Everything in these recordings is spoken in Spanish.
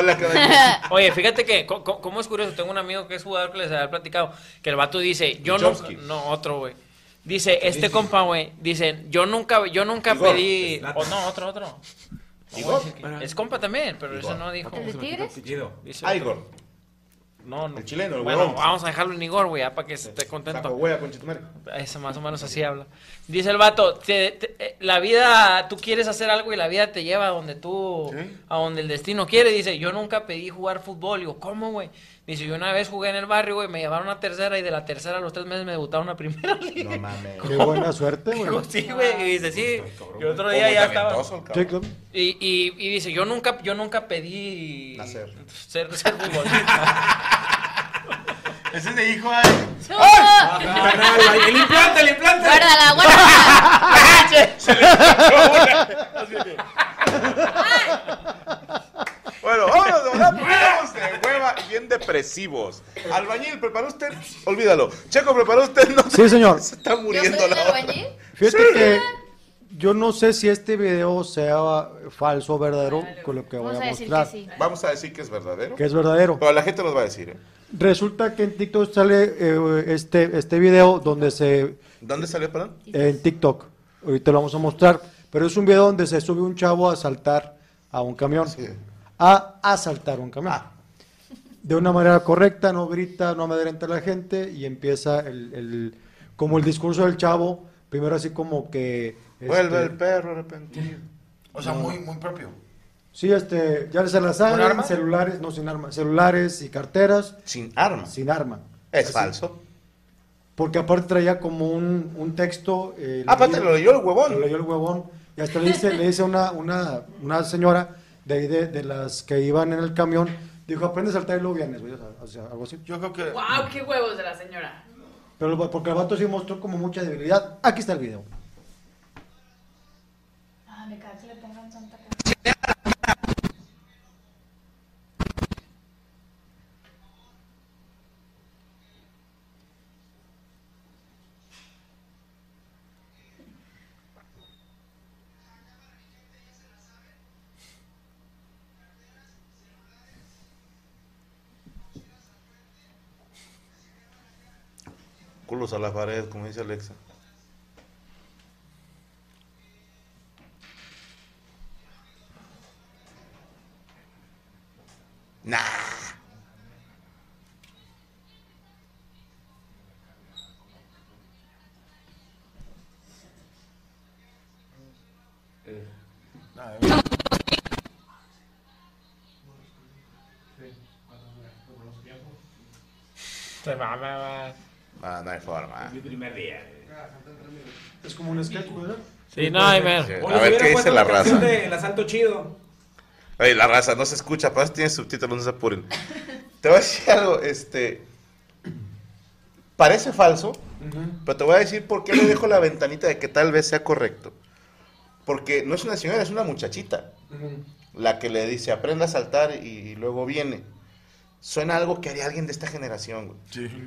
oye, fíjate que, ¿cómo es curioso? Tengo un amigo que es jugador que les había platicado, que el vato dice, yo nunca, Michowski. no, otro, güey. Dice, este compa, güey, dice, yo nunca, yo nunca Igor, pedí, o no, otro, otro. No, Igor. Es compa también, pero eso no dijo. ¿El de Tigres? Dice Ah. Igor. No, no. El chileno, el Bueno, huevón. vamos a dejarlo en Igor, güey, ya para que esté contento. Saco hueá, concha tu madre. Eso más o menos así habla. Dice el vato, te- te- eh, la vida, tú quieres hacer algo y la vida te lleva a donde tú, Sí. a donde el destino quiere. Dice, yo nunca pedí jugar fútbol. Digo, ¿cómo, güey? Dice, yo una vez jugué en el barrio, güey, me llevaron a tercera y de la tercera a los tres meses me debutaron a primera liga. No mames. Qué buena suerte, güey. Digo, sí, güey. Y dice, sí. Y otro día ya estaba. Y, y, y dice, yo nunca, yo nunca pedí Nacer. ser, ser futbolista. Ese es de hijo, eh. Carnal, el implante, el implante. Guárdala, guárdala. Se le escapó una. Así que- Bueno, vámonos, verdad, y bien depresivos. Albañil, ¿preparó usted? Olvídalo. Checo, ¿preparó usted? No, Sí, señor. Se está ¿Yo soy muriendo la albañil? Fíjate que yo no sé si este video sea falso o verdadero con lo que voy Vamos a a decir mostrar. que sí. Vamos a decir que es verdadero. Que es verdadero. Pero la gente nos va a decir, ¿eh? Resulta que en TikTok sale eh, este, este video donde se... ¿Dónde salió, perdón? En TikTok. Ahorita lo vamos a mostrar. Pero es un video donde se sube un chavo a asaltar a un camión. Sí. A asaltar un camión. Ah. De una manera correcta, no grita, no amedrenta a la gente y empieza el, el- como el discurso del chavo. Primero así como que... Vuelve este, el perro arrepentido. O sea, muy, muy propio. Sí, este, ya se la saben, ¿Con arma? celulares, no sin arma, celulares y carteras Sin armas. sin arma. Es Así. falso. Porque aparte traía como un, un texto. eh, Ah, aparte lo leyó el huevón. Lo leyó el huevón. Y hasta le dice, le dice una, una, una señora de ahí de, de las que iban en el camión, dijo, aprende a saltar y luego vienes, güey, o sea, o sea, algo así. Yo creo que. ¡Wow! ¡Qué huevos de la señora! Pero porque el vato sí mostró como mucha debilidad. Aquí está el video. Ah, me cae que le pongan Santa Claus. Culos a la pared, como dice Alexa. Nah. Se va, va, va. Ah, no hay forma. Mi primer día. Es como un sketch, ¿verdad? Sí, no, hay ver. Sí. Oye, A ver, ¿qué dice la raza? de El asalto chido. Oye, la raza no se escucha, para eso tiene subtítulos, no se apuren. Te voy a decir algo, este. Parece falso, pero te voy a decir por qué le dejo la ventanita de que tal vez sea correcto. Porque no es una señora, es una muchachita. La que le dice, aprenda a saltar y, luego viene. Suena algo que haría alguien de esta generación, güey. Sí.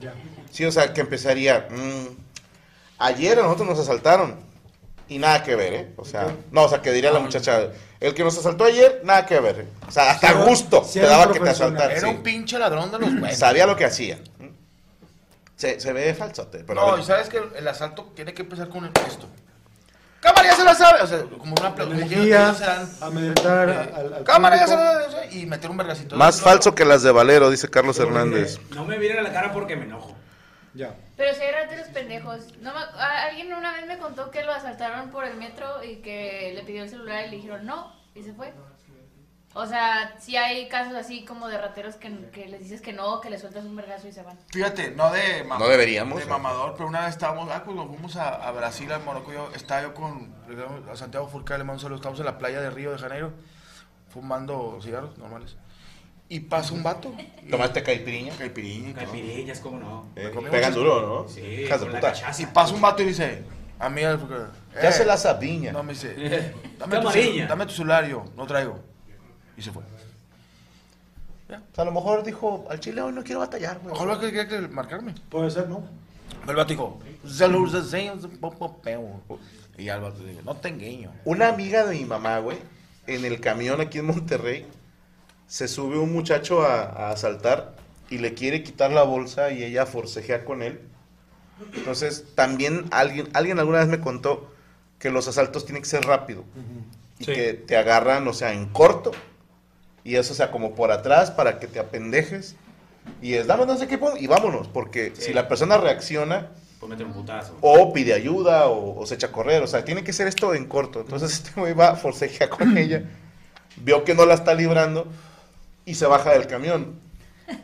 Sí, o sea, que empezaría. mm, ayer a nosotros nos asaltaron. Y nada que ver, ¿eh? O sea, no, o sea, que diría la muchacha. El que nos asaltó ayer, nada que ver. ¿eh? O sea, hasta Sí, gusto sí te daba que te asaltaran. Era sí. un pinche ladrón de los buenos. Sabía lo que hacía. Se, se ve falsote, pero. No, y sabes que el asalto tiene que empezar con el esto. Cámara ya se la sabe. O sea, como una Energía, eh, al, al Cámara ya se la sabe. Y meter un vergacito. Más falso que las de Valero, dice Carlos Hernández. No me miren a la cara porque me enojo. Ya. Pero si hay rateros pendejos. No me- a- alguien una vez me contó que lo asaltaron por el metro y que le pidió el celular y le dijeron no y se fue. O sea, si hay casos así como de rateros que, que les dices que no, que les sueltas un vergazo y se van. Fíjate, no de No deberíamos, De ¿no? mamador, pero una vez estábamos, ah, cuando fuimos a, a Brasil, a Morocco, yo estaba yo con a Santiago Furcal, le mando estábamos en la playa de Río de Janeiro, fumando cigarros normales. Y pasa un vato. Tomaste caipiriña. Caipiriña, cabrón. Caipirinhas, ¿cómo no? Eh, Pegan duro, ¿no? Sí, Hijas de con puta. Y pasa un vato y dice, a mí, Furcal, Ya eh, se la sabiña. No, me dice, dame tu, dame tu celular, yo, no traigo. Y se fue. O sea, a lo mejor dijo, al chile hoy no quiero batallar, güey. Ojalá que quería que marcarme. Puede ser, ¿no? El vato dijo, "Salud, deseos, popo, peo". Y al vato dijo, no te engaño. Una amiga de mi mamá, güey, en el camión aquí en Monterrey, se sube un muchacho a, a asaltar y le quiere quitar la bolsa y ella forcejea con él. Entonces, también alguien, alguien alguna vez me contó que los asaltos tienen que ser rápido y Sí. que te agarran, o sea, en corto y eso, o sea, como por atrás para que te apendejes y es, dame no sé qué, y vámonos, porque Sí. si la persona reacciona, Pues un putazo. o pide ayuda o, o se echa a correr. O sea, tiene que ser esto en corto. Entonces este güey va, forcejea con ella, vio que no la está librando y se baja del camión.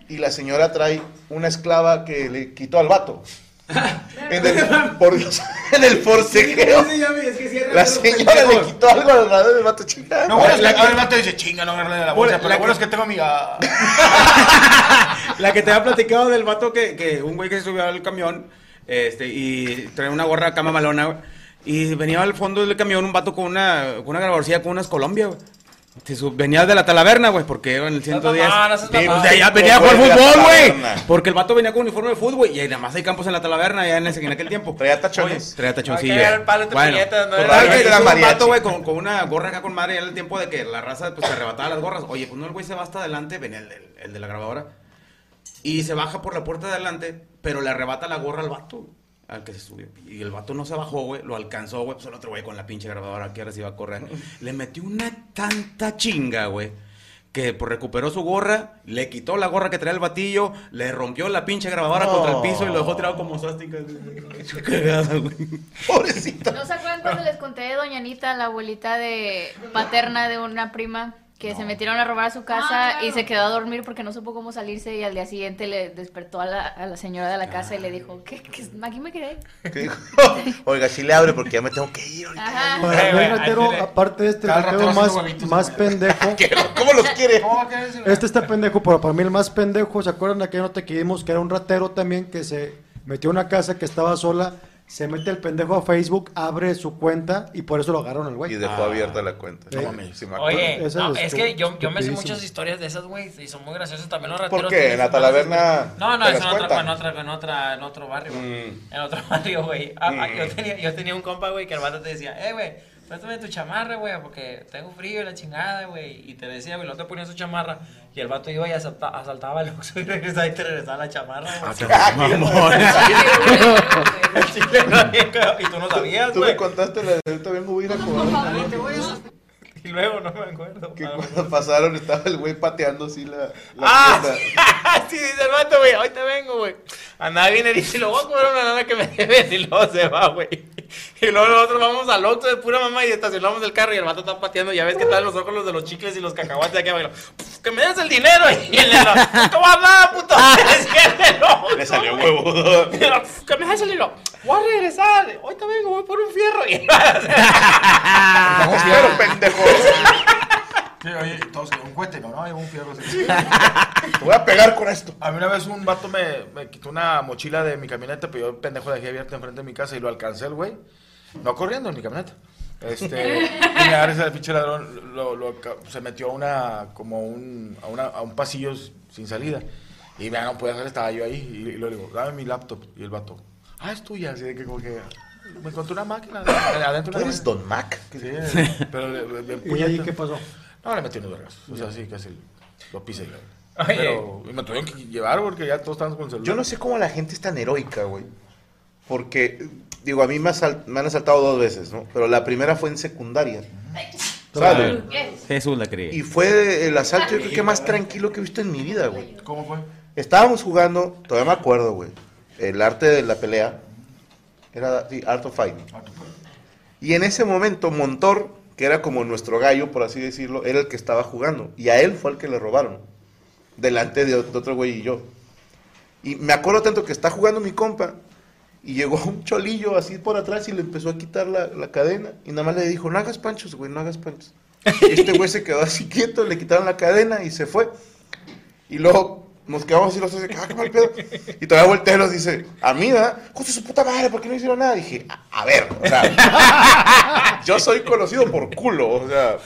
Y la señora trae una esclava que le quitó al vato. En el, por Dios, en el forcejeo. Sí, es que cierran La señora le quitó algo al lado del vato chica. No, bueno, es que La ahora el vato dice, chinga, no agarré la bolsa. Pero lo bueno que- es que tengo amiga. La que te había platicado del vato que, que un güey que se subió al camión este, y trae una gorra cama malona, y venía al fondo del camión un vato con una, con una grabadorcilla con unas Colombia, güey. Se sub- venía de la Talaverna, güey, porque iba en el 110. mamá, no pues mamá. de allá venía a jugar fútbol, güey. Porque el vato venía con uniforme de fútbol, güey, y nada más hay campos en la Talaverna, allá en, ese, en aquel tiempo. Traía tachones. Traía tachoncillo. Hay que ver el palo de Bueno, puñetas, ¿no? total, Era- un vato, güey, con, con una gorra acá con madre, era el tiempo de que la raza pues, se arrebataba las gorras. Oye, pues no, el güey se va hasta adelante, venía el, el- el de la grabadora, y se baja por la puerta de adelante, pero le arrebata la gorra al vato, al que se subió. Y el vato no se bajó, güey, lo alcanzó, güey, pues el otro güey con la pinche grabadora, que ahora sí iba a correr. Le metió una tanta chinga, güey. Que pues, recuperó su gorra, le quitó la gorra que traía el batillo, le rompió la pinche grabadora No. contra el piso y lo dejó tirado como sástica. Cagada, güey. Pobrecito. ¿No se acuerdan cuando les conté de Doña Anita, la abuelita de paterna de una prima? Que se metieron a robar a su casa y se quedó a dormir porque no supo cómo salirse y al día siguiente le despertó a la, a la señora de la casa y le dijo, ¿qué? qué aquí me quedé. ¿Qué dijo? Oiga, si le abre porque ya me tengo que ir ahorita. Para el ratero, aparte de este, ratero más, más pendejo. ¿Cómo los quiere? Este está pendejo, pero para mí el más pendejo, ¿se acuerdan de aquella nota que vimos que era un ratero también que se metió a una casa que estaba sola, se mete el pendejo a Facebook, abre su cuenta y por eso lo agarraron al Y güey? dejó abierta la cuenta. No mames. Oye, no, es es que yo, yo me sé muchas historias de esas, güey, y son muy graciosas también los rateros. ¿Por qué? ¿En la Talaverna. No, no, es en otra, en otra, en otra, en otro barrio, güey. Mm. En otro barrio, güey. Ah, ah, Mm. yo, tenía, yo tenía un compa, güey, que el vato te decía, eh, güey, préstame tu chamarra, güey, porque tengo frío y la chingada, güey. Y te decía, güey, no te ponía su chamarra. Y el vato iba y asalta- asaltaba el Oxxo y regresaba y te regresaba la chamarra, güey. El chile no había cagado, Y tú no sabías, Tú me güey. contaste la de ahorita vengo voy a ir a comer. Y luego no me acuerdo. Que cuando pasaron estaba el güey pateando así la, la Ah, sí, dice el vato, güey, ahorita vengo, güey. Andaba bien y dice, lo voy a cobrar una lana que me debes y luego se va, güey. Y luego nosotros vamos al Oxxo de pura mamá y estacionamos el carro y el vato está pateando, ya ves que están los ojos los de los chicles y los cacahuates aquí abajo. Que me des el dinero y el neno, ¿cómo andaba, puto? Le salió huevudo. Que me des el dinero. Voy a regresar. Ahorita vengo, voy por un fierro. Y Pero pendejo. Sí, oye, todos, un cohete, no, no, hay un fierro así. Te voy a pegar con esto. A mí una vez un vato me, me quitó una mochila de mi camioneta, pero yo el pendejo dejé abierta enfrente de mi casa y lo alcancé el güey. No corriendo en mi camioneta. Este, y me agarra ese pinche ladrón, lo, lo se metió a una, como un, a, una, a un pasillo sin salida. Y ya no podía hacer, estaba yo ahí. Y, y le digo, dame mi laptop. Y el vato, ah, es tuya. Así de que como que, me encontré una máquina de- adentro ¿Tú de eres Don Mac? Sí, pero le, le- le- ¿Y ahí qué pasó? no, le metí unos vergas. O sea, sí, casi lo pisé. Oye. Pero y me tuvieron que llevar porque ya todos estaban con el celular. Yo no sé cómo la gente es tan heroica, güey. Porque, digo, a mí me, asal- me han asaltado dos veces, ¿no? Pero la primera fue en secundaria. ¿Sabes? Jesús la creía. Y fue el asalto, yo creo que más tranquilo que he visto en mi vida, güey. ¿Cómo fue? Estábamos jugando, todavía me acuerdo, güey. El arte de la pelea. Era, sí, Art of Fighting. Y en ese momento, Montor, que era como nuestro gallo, por así decirlo, era el que estaba jugando. Y a él fue el que le robaron. Delante de, de otro güey y yo. Y me acuerdo tanto que está jugando mi compa. Y llegó un cholillo así por atrás y le empezó a quitar la, la cadena. Y nada más le dijo, no hagas panchos, güey, no hagas panchos. Y este güey se quedó así quieto, le quitaron la cadena y se fue. Y luego nos quedamos así los tres, de que, ah, qué mal pedo. Y todavía voltea y nos dice, a mí, ¿verdad? Justo su puta madre, ¿por qué no hicieron nada? dije, a, a ver, o sea, yo soy conocido por culo, o sea,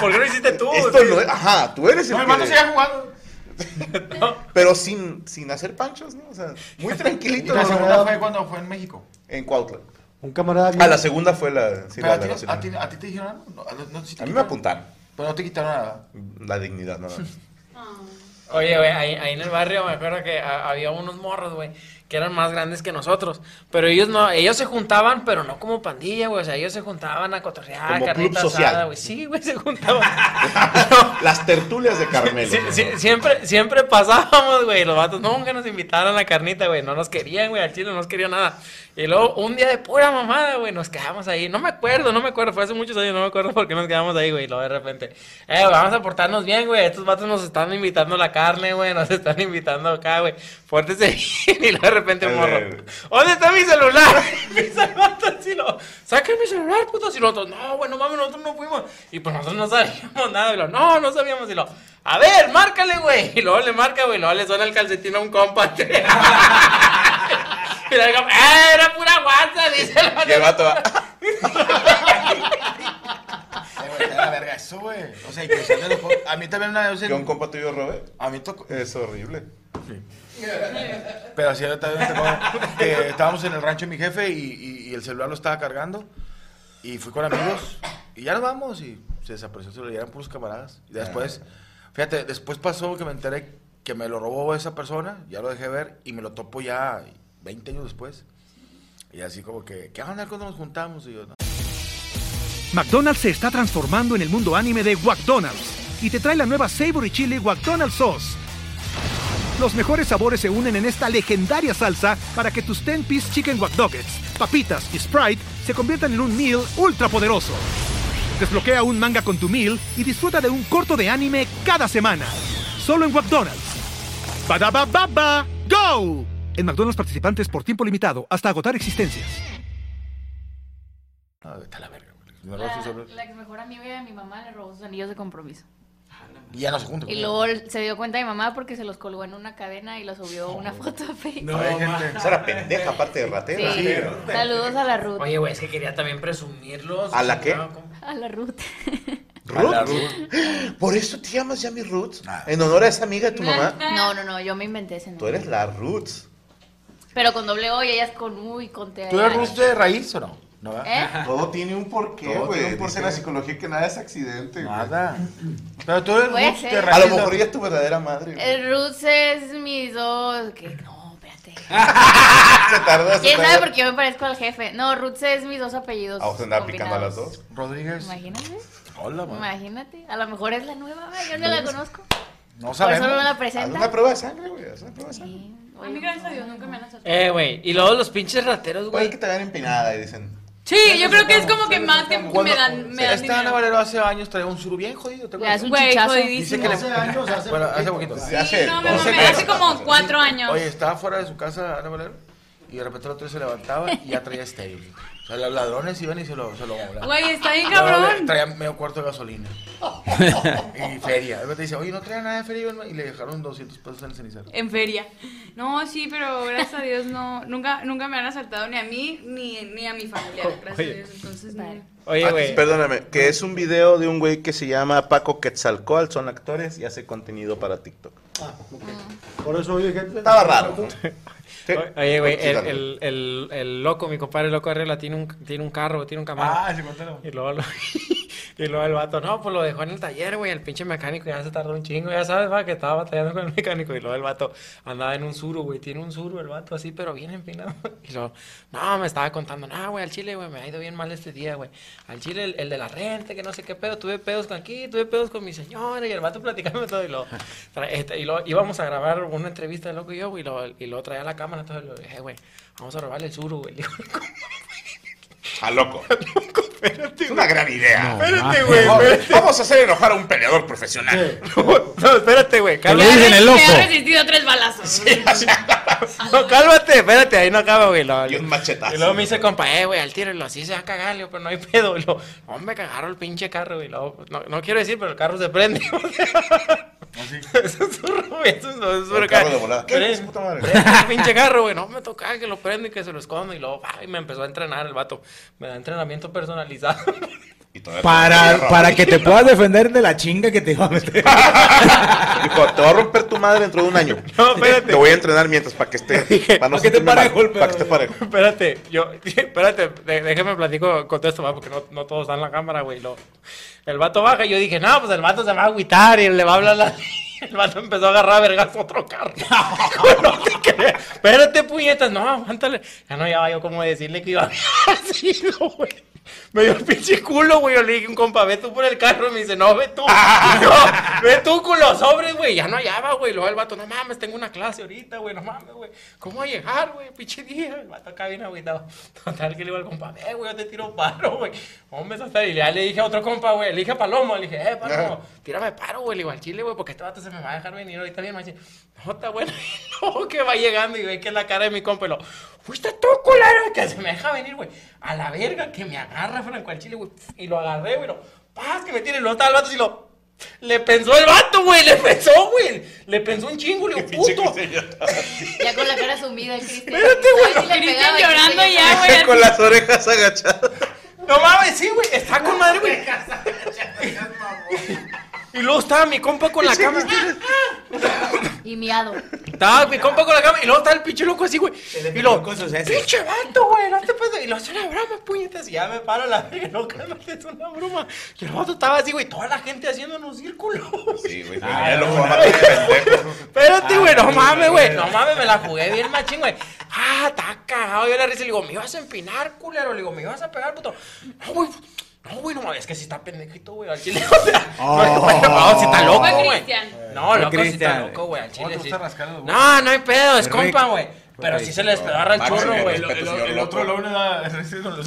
¿Por qué no hiciste tú? esto no es, ajá, tú eres el No, vato sigue jugando. pero sin, sin hacer panchos, ¿no? O sea, muy Y tranquilito. la ¿no? segunda fue cuando fue en México. En Cuautla. Un camarada Ah, la segunda fue la, sí, Pero la a ti, de no- Nacional. a, ti, a ti te dijeron algo. No, a, no, sí te A mí me apuntaron. Pero no te quitaron nada. La dignidad, no, no. Oye, güey, ahí, ahí en el barrio me acuerdo que había unos morros, güey, que eran más grandes que nosotros. Pero ellos no, ellos se juntaban, pero no como pandilla, güey. O sea, ellos se juntaban a cotorrear, carnita asada, güey. Sí, güey, se juntaban. Las tertulias de Carmelo. Sí, sí, siempre, siempre pasábamos, güey. Los vatos nunca nos invitaron a carnita, güey. No nos querían, güey. Al chile no nos querían nada. Y luego, un día de pura mamada, güey, nos quedamos ahí. No me acuerdo, no me acuerdo. Fue hace muchos años, no me acuerdo por qué nos quedamos ahí, güey. Y luego de repente, eh, vamos a portarnos bien, güey. Estos vatos nos están invitando a la carne, güey. Nos están invitando acá, güey. Pórtese bien. Y luego repente, un morro. ¿Dónde está mi celular? Lo. Saquen mi celular, puto. Y nosotros, no, güey, no mames, nosotros no fuimos. Y pues nosotros no sabíamos nada. Y lo, no, no sabíamos. Y lo, a ver, márcale, güey. Y luego le marca, güey. y Luego le suena el calcetín a un compa. Y le digo, ¡eh, era pura guanza! Dice el Y el vato va, Eh, la verga eso, güey. O sea, y que se A mí también una vez. que un compa tuyo robe. A mí tocó. Es horrible. Pero así que estábamos en el rancho de mi jefe y, y- y el celular lo estaba cargando. Y fui con amigos y ya nos vamos y se desapareció el celular. Y eran puros camaradas. Y después, fíjate, después pasó que me enteré que me lo robó esa persona. Ya lo dejé ver y me lo topo ya 20 años después. Y así como que, ¿qué onda cuando nos juntamos? Y yo, no. McDonald's se está transformando en el mundo anime de McDonald's y te trae la nueva Savory Chili McDonald's Sauce. Los mejores sabores se unen en esta legendaria salsa para que tus 10-piece chicken wack Doggets, papitas y Sprite se conviertan en un meal ultra poderoso. Desbloquea un manga con tu meal y disfruta de un corto de anime cada semana. Solo en McDonald's. Badaba baba, go! En McDonald's participantes por tiempo limitado hasta agotar existencias. No, vete a la verga, La, la ex mejor amiga de mi mamá le robó sus anillos de compromiso. Y ya no se juntan. Y luego se dio cuenta mi mamá porque se los colgó en una cadena y lo subió una foto a Facebook. Hay gente- Esa era pendeja, aparte de ratera. Sí. Saludos a la Ruth. Oye, güey, es que quería también presumirlos. ¿A la qué? A la Ruth. A la Ruth. Por eso te llamas Yami Roots. Ah. En honor a esa amiga de tu mamá. No, no, no, yo me inventé ese Tú nombre. eres la Roots. Pero con doble O y ellas con U y con T. ¿Tú eres Ruth de raíz o no? No. ¿Eh? Todo tiene un porqué, güey. un porqué. la psicología que nada es accidente, güey. Nada. Pero tú eres Puede Ruth ser. de A lo mejor ella es tu verdadera madre. güey. El Ruth es mis dos. ¿qué? No, espérate. Se tardó, se ¿Quién sabe por qué yo me parezco al jefe? No, Ruth es mis dos apellidos. Vamos a andar picando a las combinados. dos. Rodríguez. Imagínate. Hola, man. Imagínate. A lo mejor es la nueva, güey, yo no la conozco. No Por eso no me la Haz presenta. una prueba de sangre, güey. Haz una prueba de sangre. Sí, A mí, oye, gracias a Dios, nunca me han asaltado. Eh, güey. Y luego los pinches rateros, Puede güey. que te vean empinada y dicen. Sí, yo creo que es como que más que me dan, me dan Ana dinero. Valero hace años traía un suru bien jodido, ¿te acuerdas? un Güey, chichazo. Dice jodidísimo. que le... Hace años, hace Bueno, hace poquito. poquito. Sí, hace. no, doce mamé, meses. hace como cuatro años. Oye, estaba fuera de su casa Ana Valero y de repente el otro se levantaba y ya traía estéreo. O sea, los ladrones iban y se lo, se lo. Güey, está bien cabrón. Traía medio cuarto de gasolina. y feria. Luego te dice, oye, no traía nada de feria. Y le dejaron 200 pesos en el cenicero. En feria. No, sí, pero gracias a Dios no, nunca, nunca me han asaltado ni a mí ni, ni a mi familia, gracias a Dios. Entonces, no. Oye, güey. Perdóname, que es un video de un güey que se llama Paco Quetzalcoatl, son actores y hace contenido para TikTok. Ah, ok. Por eso oye, gente. Estaba raro. Oye, güey, el, el, el, el loco, mi compadre loco Arregla, tiene un, tiene un carro, tiene un camaro. Ah, sí, cuéntalo. Y luego, lo- y luego el vato, no, pues lo dejó en el taller, güey, el pinche mecánico ya se tardó un chingo, ya sabes, va, que estaba batallando con el mecánico. Y luego el vato andaba en un suru, güey, tiene un suru el vato así, pero bien empinado. Y luego, no, me estaba contando, no, güey, al chile, güey, me ha ido bien mal este día, güey. Al chile, el, el de la renta, que no sé qué pedo, tuve pedos con aquí, tuve pedos con mi señora, y el vato platicándome todo. Y luego, este, y luego íbamos a grabar una entrevista, loco y yo, güey, y luego, y luego traía la cámara, todo, y lo dije, güey, vamos a robarle el suru, güey. A loco. Es una gran idea. Espérate, güey. Vamos- espérate. Vamos a hacer enojar a un peleador profesional. No, espérate, güey. Que le dicen el loco. Ha resistido tres balazos. No, cálmate, espérate, ahí no acaba, güey. lo- Y un machetazo. Y luego me dice, compa, eh, güey, al tiro, y lo así se va a cagar, le digo, pero no hay pedo. Y lo, hombre, cagaron el pinche carro, güey. No, no quiero decir, pero el carro se prende. Eso es un güey, eso es un- carro de volada. ¿Qué Prende- es, puta madre? prende el pinche carro, güey. No me toca que lo prende y que se lo esconda. Y luego, ay, me empezó a entrenar el vato. Me da entrenamiento personalizado. Para, para que te puedas defender de la chinga que te iba a meter. Dijo, te va a romper tu madre dentro de un año. No, espérate. Te voy a entrenar mientras para que esté. Para no Pa' que te parejo el Para que esté pedo. parejo. Espérate, yo, espérate, déjame platico con todo esto, va, porque no, no todos están en la cámara, güey. Lo, el vato baja y yo dije, no, pues el vato se va a agüitar y le va a hablar la... El vato empezó a agarrar a vergas otro carro. No te creas. Espérate, puñetas, no, aguántale. Ya no ya yo como decirle que iba así, güey. Me dio el pinche culo, güey. Yo le dije un compa, ve tú por el carro. Y me dice, no, ve tú. Yo, ve tú con los sobres, güey. Ya no hallaba, güey. Luego el vato, no mames, tengo una clase ahorita, güey. No mames, güey. ¿Cómo va a llegar, güey? Pinche día. El vato acá bien agüitado. Total, que le digo al compa, ve, güey, yo te tiro paro, güey. Hombre, hasta y ya le dije a otro compa, güey. Le dije a Palomo, le dije, eh, Palomo, tírame paro, güey. Le digo al chile, güey, porque este vato se me va a dejar venir ahorita bien, macho. No, está bueno. No, que va llegando y ve que es la cara de mi compa y lo, fuiste tú, culero, que se me deja venir, güey. A la verga, que me agarra Franco al chile, güey. Y lo agarré, güey. Lo, paz, que me tiene, lo está el vato y lo. Le pensó el vato, güey, le pensó, güey. Le pensó un chingo, le digo, puto. Ya con la cara sumida el Cristian. Espérate, güey. Cristian pegaba, llorando ya, güey. Con las orejas agachadas. No mames, sí, güey. Está con madre, güey. Y luego estaba mi compa con la cama. Y miado. Estaba mi compa con la cama y luego estaba el pinche loco así, güey. Y heces. pinche vato, güey, no te puedes. Y lo hace una broma, puñetas. Y ya me paro la verga, no, cálmate, es una broma. Y el vato estaba así, güey, toda la gente haciéndonos círculos. Sí, güey. ya lo pendejo. Espérate, güey, no mames, güey. No mames, me la jugué bien machín, güey. Ah, está cagado. Yo le risa y le digo, me ibas a empinar, culero. Le digo, me ibas a pegar, puto. No, güey. No, güey, no mames, es que si está pendejito, güey, al chile. O sea, no, güey, no, si está loco, güey. No, Fue loco, si está loco, güey, al ¿Cómo chile sí. güey? No, no hay pedo, es compa, güey. Pero sí se le despedarra el churro, güey. El, señor el otro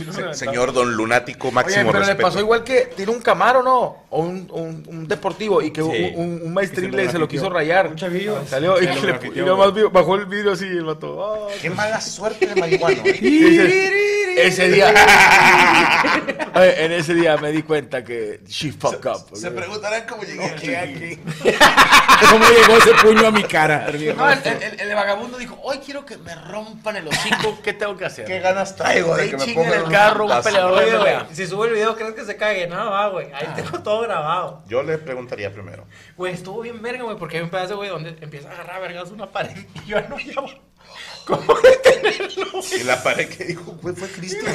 hijos Se- reventados. Señor don lunático, Oye, máximo pero le pasó igual que tiene un Camaro, ¿no? O un, un, un deportivo y que un, Sí. un, un maestrín Que se lo se lo quiso rayar. Un chavillo. Salió y, lo le- y nomás bajó el vidrio así y el vato. "Ah". Qué mala suerte de marihuano. ese día. En ese día me di cuenta que she fucked up. Se preguntarán cómo llegué aquí. ¿Cómo llegó ese puño a mi cara? No, el, el- el vagabundo dijo, hoy quiero que me rompan el hocico, ¿qué tengo que hacer? ¿Qué ganas traigo de que me pongan el carro, un peleador de pelea. si subo el video, ¿crees que se cague? No, va, güey. Ahí tengo todo grabado. Yo le preguntaría primero. Güey, estuvo bien verga, güey, porque hay un pedazo, güey, donde empieza a agarrar vergas una pared y yo no llamo. ¿Cómo detenerlo? Y la pared que dijo, güey, fue Cristian.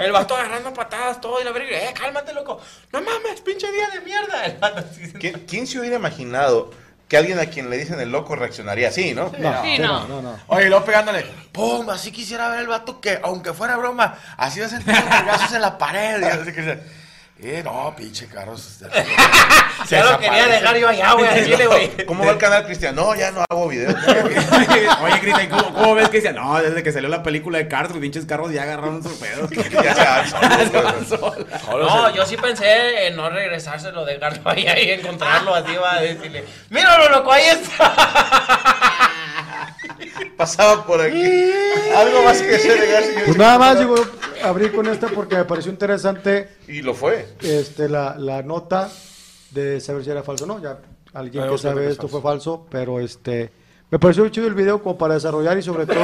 El vato agarrando patadas, todo, y la verga, eh, cálmate, loco. No mames, pinche día de mierda. El vato. ¿Quién, quién se hubiera imaginado que alguien a quien le dicen el loco reaccionaría así, no? No, Sí, sí, no. no, no, no. Oye, y luego pegándole, pum, así quisiera ver el vato que, aunque fuera broma, así va a sentir los en la pared. Y así que, eh, no, pinche carros. Ya lo quería dejar yo allá, güey, al chile, güey. ¿Cómo va el canal, Cristian? No, ya no hago videos. Oye, Cristian, ¿cómo, ¿cómo ves que decía? No, desde que salió la película de Cars, los pinches carros ya agarraron su pedo. ya se. Se van solas. No, yo sí pensé en no regresárselo, dejarlo ahí y encontrarlo así, va a decirle, míralo, loco, ahí está. Pasaba por aquí. Algo más que llegar, señor. Pues nada más, digo, abrí con esta porque me pareció interesante Y lo fue. este, la, la nota de saber si era falso o no. Ya alguien que sabe esto fue falso, pero este me pareció chido el video como para desarrollar y sobre todo,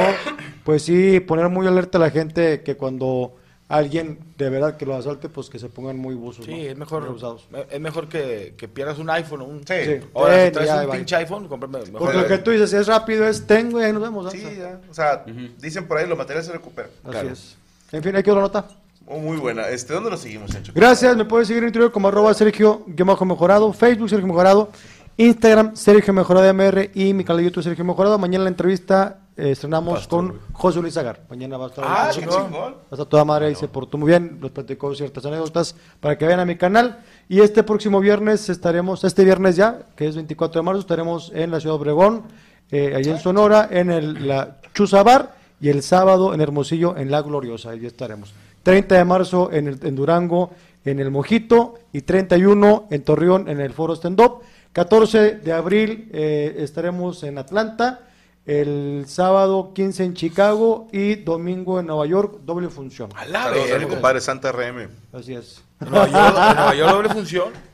pues sí, poner muy alerta a la gente que cuando alguien de verdad que lo asalte, pues que se pongan muy buzos. Sí, ¿no? es mejor, Muy abusados. es mejor que, que pierdas un iPhone o un... Sí. Sí. Ahora, Eh, si traes ya, un pinche iPhone, cómprame mejor. Porque lo que tú dices es rápido, es tengo y ahí nos vemos. Sí, O sea, ya. O sea, dicen por ahí, los materiales se recuperan. Así es. En fin, aquí la nota. Oh, muy buena. Este, ¿Dónde lo seguimos, Encho? Gracias, me puedes seguir en Twitter como arroba Sergio Mejorado, Facebook Sergio Mejorado, Instagram Sergio Mejorado MR y mi canal de YouTube Sergio Mejorado. Mañana la entrevista eh, estrenamos con José Luis Agar. Mañana va a estar, Ah, va qué a chingón. estar toda madre y se portó muy bien, nos platicó ciertas anécdotas para que vean a mi canal. Y este próximo viernes estaremos, este viernes ya, que es 24 de marzo, estaremos en la ciudad de Obregón, eh, allí en Sonora, en el, la Chuzabar y el sábado en Hermosillo, en La Gloriosa, ahí estaremos. 30 de marzo en, el, en Durango, en el Mojito, y 31 en Torreón, en el Foro Stand Up. 14 de abril eh, estaremos en Atlanta, el sábado 15 en Chicago y domingo en Nueva York, doble función. A la Saludos a mi compadre Santa RM. Así es. ¿En Nueva York, en Nueva York doble función?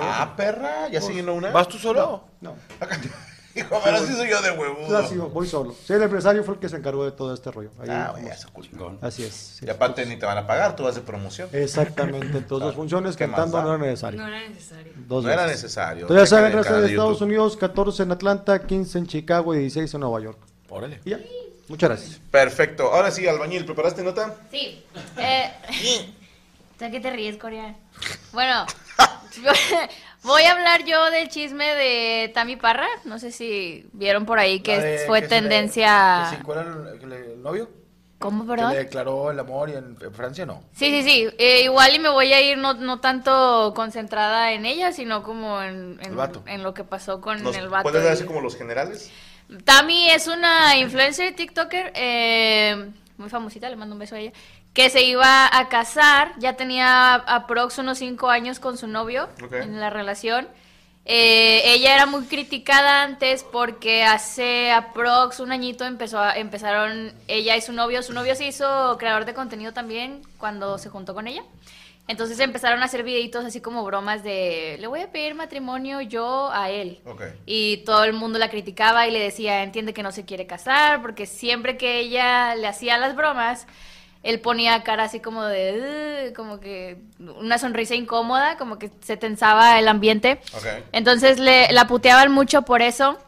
Ah, perra, ya se llenó una. ¿Vas tú solo? No, Hijo, pero sí soy yo de huevo. así voy solo. Sí, el empresario fue el que se encargó de todo este rollo. Ahí Ah, güey, eso. Así es. sí. Y aparte ni te van a pagar, tú vas de promoción. Exactamente, entonces dos funciones ¿Qué más cantando no era necesario. No era necesario. Dos no era necesario. Entonces ya saben, de de Estados YouTube. Unidos, 14 en Atlanta, 15 en Chicago y 16 en Nueva York. Órale. Y ya. Muchas gracias. Perfecto. Ahora sí, albañil, ¿preparaste nota? Sí. Eh, ¿De qué te ríes, Corea? Bueno, voy a hablar yo del chisme de Tami Parra. No sé si vieron por ahí que de- fue que se le- tendencia. que se encuera el, que le- el novio? ¿Cómo, Que perdón? le declaró el amor y en, en Francia no. Sí, sí, sí. Eh, igual y me voy a ir no, no tanto concentrada en ella, sino como en, en, El vato. en lo que pasó con ¿Nos el vato. ¿Puedes así como los generales? Tami es una influencer TikToker, eh, muy famosita, le mando un beso a ella, que se iba a casar, ya tenía aprox unos 5 años con su novio en la relación. Eh, ella era muy criticada antes porque hace aprox un añito empezó a- empezaron ella y su novio, su novio se hizo creador de contenido también cuando se juntó con ella. Entonces empezaron a hacer videitos así como bromas de le voy a pedir matrimonio yo a él. Ok. Y todo el mundo la criticaba y le decía, entiende que no se quiere casar, porque siempre que ella le hacía las bromas, él ponía cara así como de, como que una sonrisa incómoda, como que se tensaba el ambiente. Entonces le, la puteaban mucho por eso.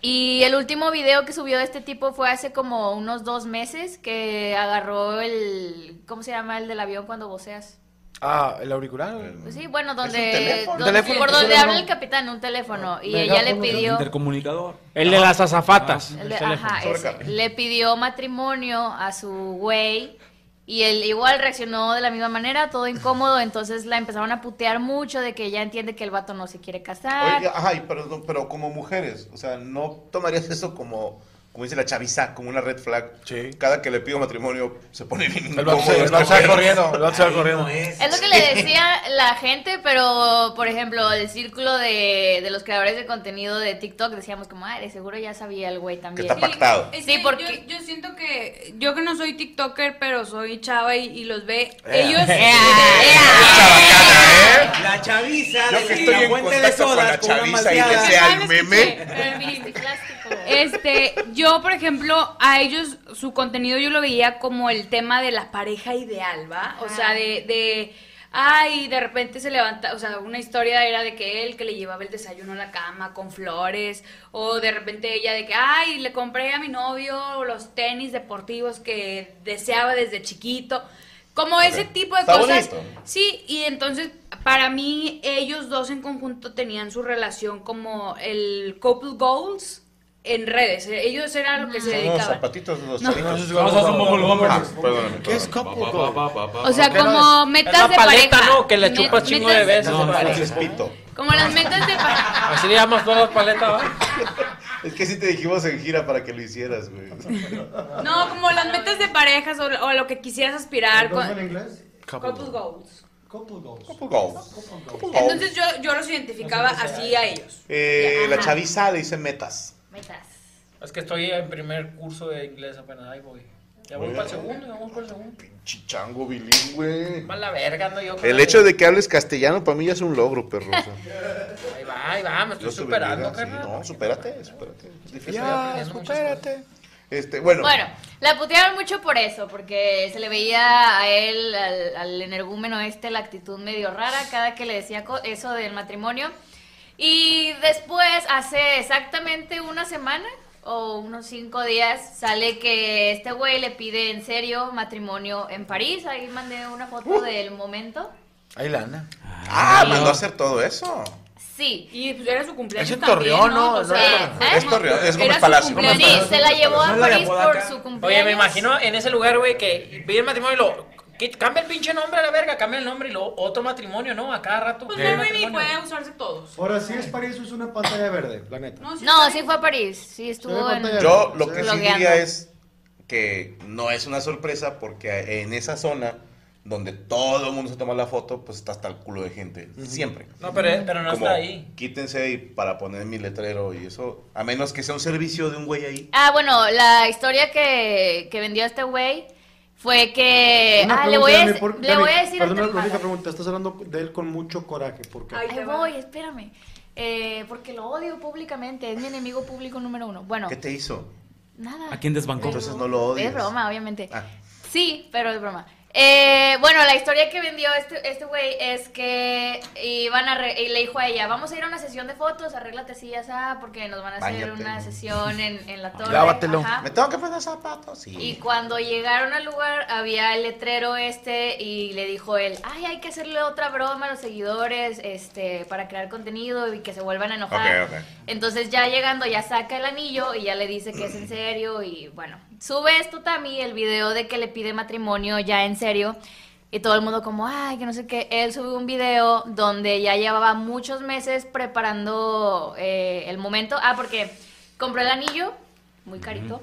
Y el último video que subió de este tipo fue hace como unos dos meses, que agarró el, ¿cómo se llama el del avión cuando voceas? Ah, el auricular. Sí, bueno, un donde, teléfono? donde- ¿Teléfono? por donde habla el capitán, un teléfono. Y ella le pidió... Intercomunicador. El de las azafatas. El el de- teléfono. ajá, ese. Le pidió matrimonio a su güey y él igual reaccionó de la misma manera, todo incómodo, entonces la empezaron a putear mucho de que ella entiende que el vato no se quiere casar. Oiga, ajá, y pero, pero como mujeres, o sea, ¿no tomarías eso como, como dice la chaviza, como una red flag? Sí. Cada que le pido matrimonio se pone bien El vato incómodo se, el este vato corriendo. El vato sale corriendo. Es lo que le decía la gente, pero por ejemplo, el círculo de, de los creadores de contenido de TikTok decíamos como, ay, de seguro ya sabía el güey Que también. está pactado. Es Sí, que porque- yo, yo siento que yo que no soy TikToker, pero soy chava y, y los ve. Eh. Ellos. La chaviza Yo de que la estoy en de contacto con sodas la con una chaviza y Ah, el me meme. Este, yo, por ejemplo, a ellos, su contenido yo lo veía como el tema de la pareja ideal, ¿va? O sea, de, de, ay, de repente se levanta, o sea, una historia era de que él que le llevaba el desayuno a la cama con flores, o de repente ella de que, ay, le compré a mi novio los tenis deportivos que deseaba desde chiquito. Como ese tipo de Está cosas. bonito. Sí, y entonces para mí ellos dos en conjunto tenían su relación como el couple goals en redes. Ellos era lo que se dedicaban. zapatitos de los No. chavitos. No. Ah. ¿Qué es? O sea, ¿Qué no como metas de paleta, pareja. ¿no? Que le chupas chingo de veces. No. Como las metas de pareja. Así le llamas todas las paletas, ¿va? Es que sí te dijimos en gira para que lo hicieras, güey. No, como las metas de parejas o, o lo que quisieras aspirar. ¿Cómo Con, en inglés? couple goals. Couple goals. Couple goals. Couple goals. Entonces yo, yo los identificaba así a ellos. Eh, la chaviza le dice metas. Metas. Es que estoy en primer curso de inglés apenas, ahí voy. Ya voy Muy para el segundo, ya vamos para el segundo. Chichango bilingüe. Más la verga, ando yo. El hecho de que hables castellano para mí ya es un logro, perro. o sea. Ahí va, ahí va, me estoy Dios superando, bendiga, sí, carnal. no, supérate, supérate. Es difícil. Ya, supérate. Este, bueno, Bueno, la putearon mucho por eso, porque se le veía a él, al, al energúmeno este, la actitud medio rara cada que le decía co- eso del matrimonio. Y después, hace exactamente una semana o unos cinco días, sale que este güey le pide en serio matrimonio en París. Ahí mandé una foto del momento. Ahí lana. ah, mandó a hacer todo eso. Sí. Y pues era su cumpleaños. Es en también, Torreón, ¿no? O sea, ¿Eh? Es Torreón, es Gómez su Palacio. cumpleaños. Sí, se la llevó a ¿No París por su cumpleaños. Oye, me imagino en ese lugar, güey, que pide el matrimonio y lo. Que cambia el pinche nombre a la verga, cambia el nombre y luego otro matrimonio, ¿no? A cada rato. Pues Mermaid matrimonio. puede usarse todos. Ahora sí es París, es una pantalla verde, la neta. No, sí No, sí fue a París. Sí, estuvo en... Yo lo que sí diría es que no es una sorpresa porque en esa zona donde todo el mundo se toma la foto, pues está hasta el culo de gente, siempre. No, pero, pero no Como, está ahí. Quítense ahí para poner mi letrero y eso, a menos que sea un servicio de un güey ahí. Ah, bueno, la historia que, que vendió este güey fue que... Ah, le voy a, por- le voy a decir Perdona, antes- la única pregunta. Estás hablando de él con mucho coraje. ¿Por qué? Ahí voy, espérame. Eh, porque lo odio públicamente, es mi enemigo público número uno. Bueno, ¿Qué te hizo? nada. ¿A quién desbancó? Entonces no lo odias. Es broma, obviamente. Ah. Sí, pero es broma. Eh, bueno, la historia que vendió este este güey es que iban a re- y le dijo a ella, vamos a ir a una sesión de fotos, arréglate así, así, porque nos van a hacer Báñate. una sesión en, en la torre. Lávatelo. Ajá. ¿Me tengo que poner zapatos? Sí. Y cuando llegaron al lugar había el letrero este y le dijo él, ay, hay que hacerle otra broma a los seguidores este, para crear contenido y que se vuelvan a enojar. Entonces ya llegando ya saca el anillo y ya le dice que es en serio y bueno, sube esto Tami, el video de que le pide matrimonio ya en serio. Y todo el mundo como, ay, que no sé qué. Él subió un video donde ya llevaba muchos meses preparando eh, el momento. Ah, porque compró el anillo, muy carito.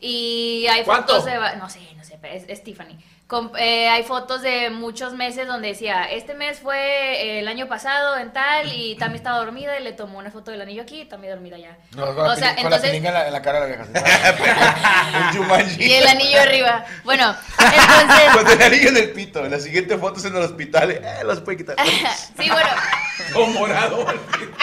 Y hay ¿Cuánto? fotos de... No sé, no sé, pero es, es Tiffany. Eh, hay fotos de muchos meses donde decía, este mes fue eh, el año pasado en tal y Tami estaba dormida y le tomó una foto del anillo aquí y Tami dormida ya. No, con, la, O sea, pili- con la entonces- pilinga en la, en la cara de la vieja. Y el anillo arriba. Bueno, entonces... Con el anillo en el pito. En la siguiente foto es en el hospital. Eh, los puede quitar. sí, bueno, O morado.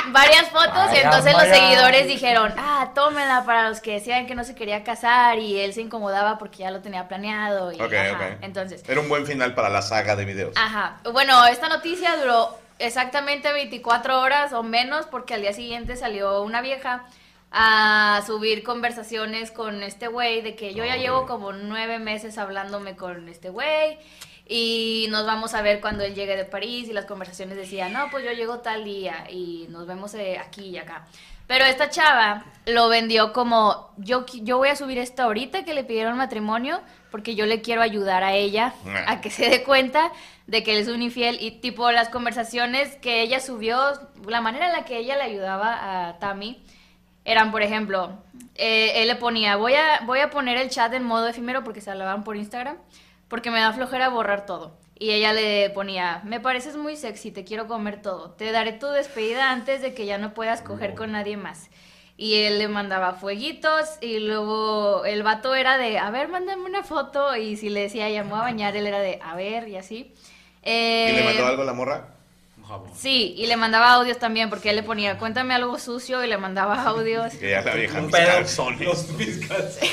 varias fotos y Vaya, entonces los seguidores dijeron, ah, tómenla para los que decían que no se quería casar y él se incomodaba porque ya lo tenía planeado. Y, Ok, ajá. ok. Entonces, Era un buen final para la saga de videos. Ajá. Bueno, esta noticia duró exactamente 24 horas o menos porque al día siguiente salió una vieja a subir conversaciones con este güey de que yo ya llevo como nueve meses hablándome con este güey y nos vamos a ver cuando él llegue de París y las conversaciones decían, no, pues yo llego tal día y nos vemos eh, aquí y acá. Pero esta chava lo vendió como, yo, yo voy a subir esto ahorita que le pidieron matrimonio porque yo le quiero ayudar a ella a que se dé cuenta de que él es un infiel y tipo las conversaciones que ella subió, la manera en la que ella le ayudaba a Tammy eran, por ejemplo, eh, él le ponía, voy a, voy a poner el chat en modo efímero porque se hablaban por Instagram, porque me da flojera borrar todo. Y ella le ponía, me pareces muy sexy, te quiero comer todo, te daré tu despedida antes de que ya no puedas coger con nadie más. Y él le mandaba fueguitos y luego el vato era de, a ver, mándame una foto. Y si le decía, llamó a bañar, él era de, a ver, y así. ¿Y le Eh, mandó algo a la morra? Sí, y le mandaba audios también, porque él le ponía, cuéntame algo sucio, y le mandaba audios. Que ya la vieja Un mis pedo. calzones. Los piscas.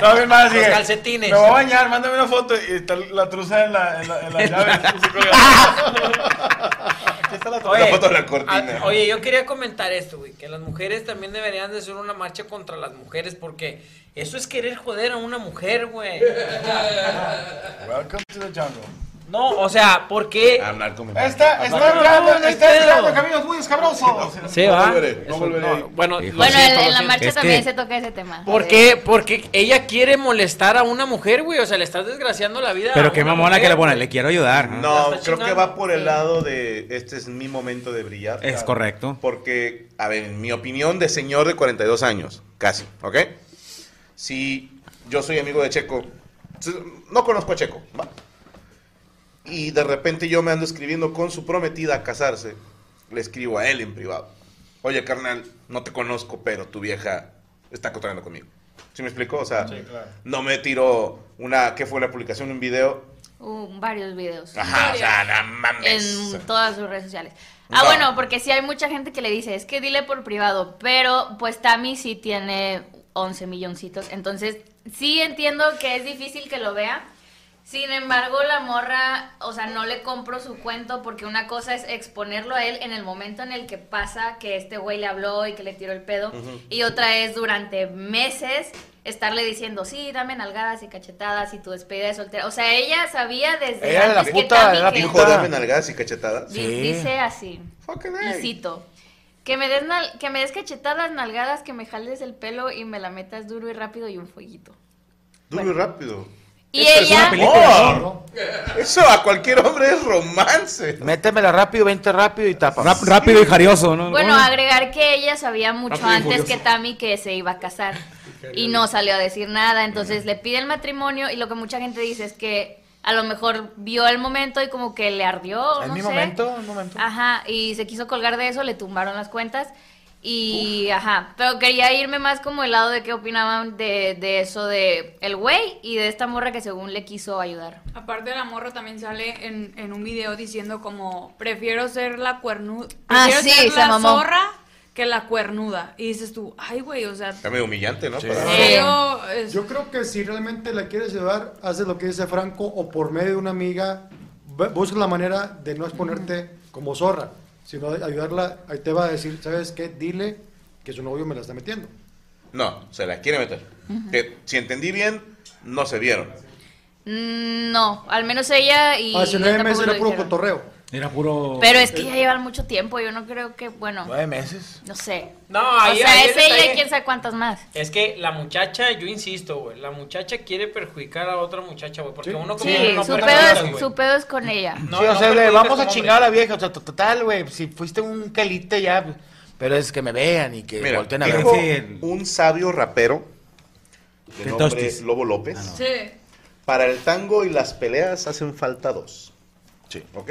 No, bien mal, Los sigue. calcetines. Me voy a bañar, mándame una foto y está la truza en la, en la, en la llave. Aquí está la truza. La foto de la cortina. ah, oye, yo quería comentar esto, güey, que las mujeres también deberían de hacer una marcha contra las mujeres porque eso es querer joder a una mujer, güey. Welcome to the jungle. No, o sea, porque Hablar con mi Está, no, está no, entrando, no, no, está entrando no. caminos muy escabrosos. Sí, No va. volveré, volveré. Bueno, Bueno, siento, en, la marcha Es también que- se toca ese tema. ¿Por qué? Porque ella quiere molestar a una mujer, güey. O sea, le estás desgraciando la vida. Pero a qué una mamona mujer, que le pone, le quiero ayudar. ¿no? No, está creo que va por el lado de este es mi momento de brillar. Es correcto. Porque, a ver, en mi opinión de señor de 42 años, casi, ¿ok? Si yo soy amigo de Checo, no conozco a Checo, ¿va? Y de repente yo me ando escribiendo con su prometida a casarse, le escribo a él en privado. Oye, carnal, no te conozco, pero tu vieja está cotorreando conmigo. ¿Sí me explico? O sea, no me tiro una, ¿qué fue la publicación? Un video. Uh, varios videos. Ajá, o sea, no mames. en todas sus redes sociales. Ah, No. bueno, porque sí hay mucha gente que le dice, es que dile por privado, pero pues Tami sí tiene 11 milloncitos, entonces sí entiendo que es difícil que lo vea. Sin embargo, la morra, o sea, no le compro su cuento porque una cosa es exponerlo a él en el momento en el que pasa que este güey le habló y que le tiró el pedo. Y otra es durante meses estarle diciendo, sí, dame nalgadas y cachetadas y tu despedida de soltera. O sea, ella sabía desde Ella era la antes que puta, era la que- Hijo, dame nalgadas y cachetadas. Di- Dice así, Fucking y cito, que me, des nal- que me des cachetadas, nalgadas, que me jales el pelo y me la metas duro y rápido y un fueguito. Duro y rápido. Y Esto es ella, una película. Eso a cualquier hombre es romance. Métemela rápido, 20 rápido y tapa. Rap- rápido y jarioso, ¿no? bueno, agregar que ella sabía mucho Rápido antes que Tami que se iba a casar. y no salió a decir nada. Entonces le pide el matrimonio y lo que mucha gente dice es que a lo mejor vio el momento y como que le ardió. Es no mi sé. momento, el momento. Ajá, y se quiso colgar de eso, le tumbaron las cuentas. Y, ajá, pero quería irme más como el lado de qué opinaban de, de eso de el güey y de esta morra que según le quiso ayudar. Aparte la morra también sale en, en un video diciendo como prefiero ser la cuernuda, Ah, prefiero sí, ser se la mamó. zorra que la cuernuda. Y dices tú, ay güey, o sea, Está medio humillante, ¿no? Para- pero es- Yo creo que si realmente la quieres ayudar, haces lo que dice Franco o por medio de una amiga, bu- busca la manera de no exponerte como zorra, sino ayudarla. Ahí te va a decir, ¿sabes qué? Dile que su novio me la está metiendo. No, se la quiere meter. Que, si entendí bien, no se vieron. Mm, No, al menos ella y... Hace nueve meses era puro cotorreo. Era puro. Pero es que ya llevan mucho tiempo, yo no creo que, bueno, Nueve meses. no sé. No, O ahí, sea, ahí es el ella y quién sabe cuántas más. Es que la muchacha, yo insisto, güey, la muchacha quiere perjudicar a otra muchacha, güey, porque Sí. uno como Sí, hombre no su, pedo es, güey. su pedo es con ella. No, sí, o no sea, le vamos a hombre. chingar a la vieja. O sea, to- total, güey. Si fuiste un calite ya. Pero es que me vean y que Mira, volteen a ver. el- un sabio rapero de nombre. Lobo López. Sí. Para el tango y las peleas hacen falta dos. Sí. ¿Ok?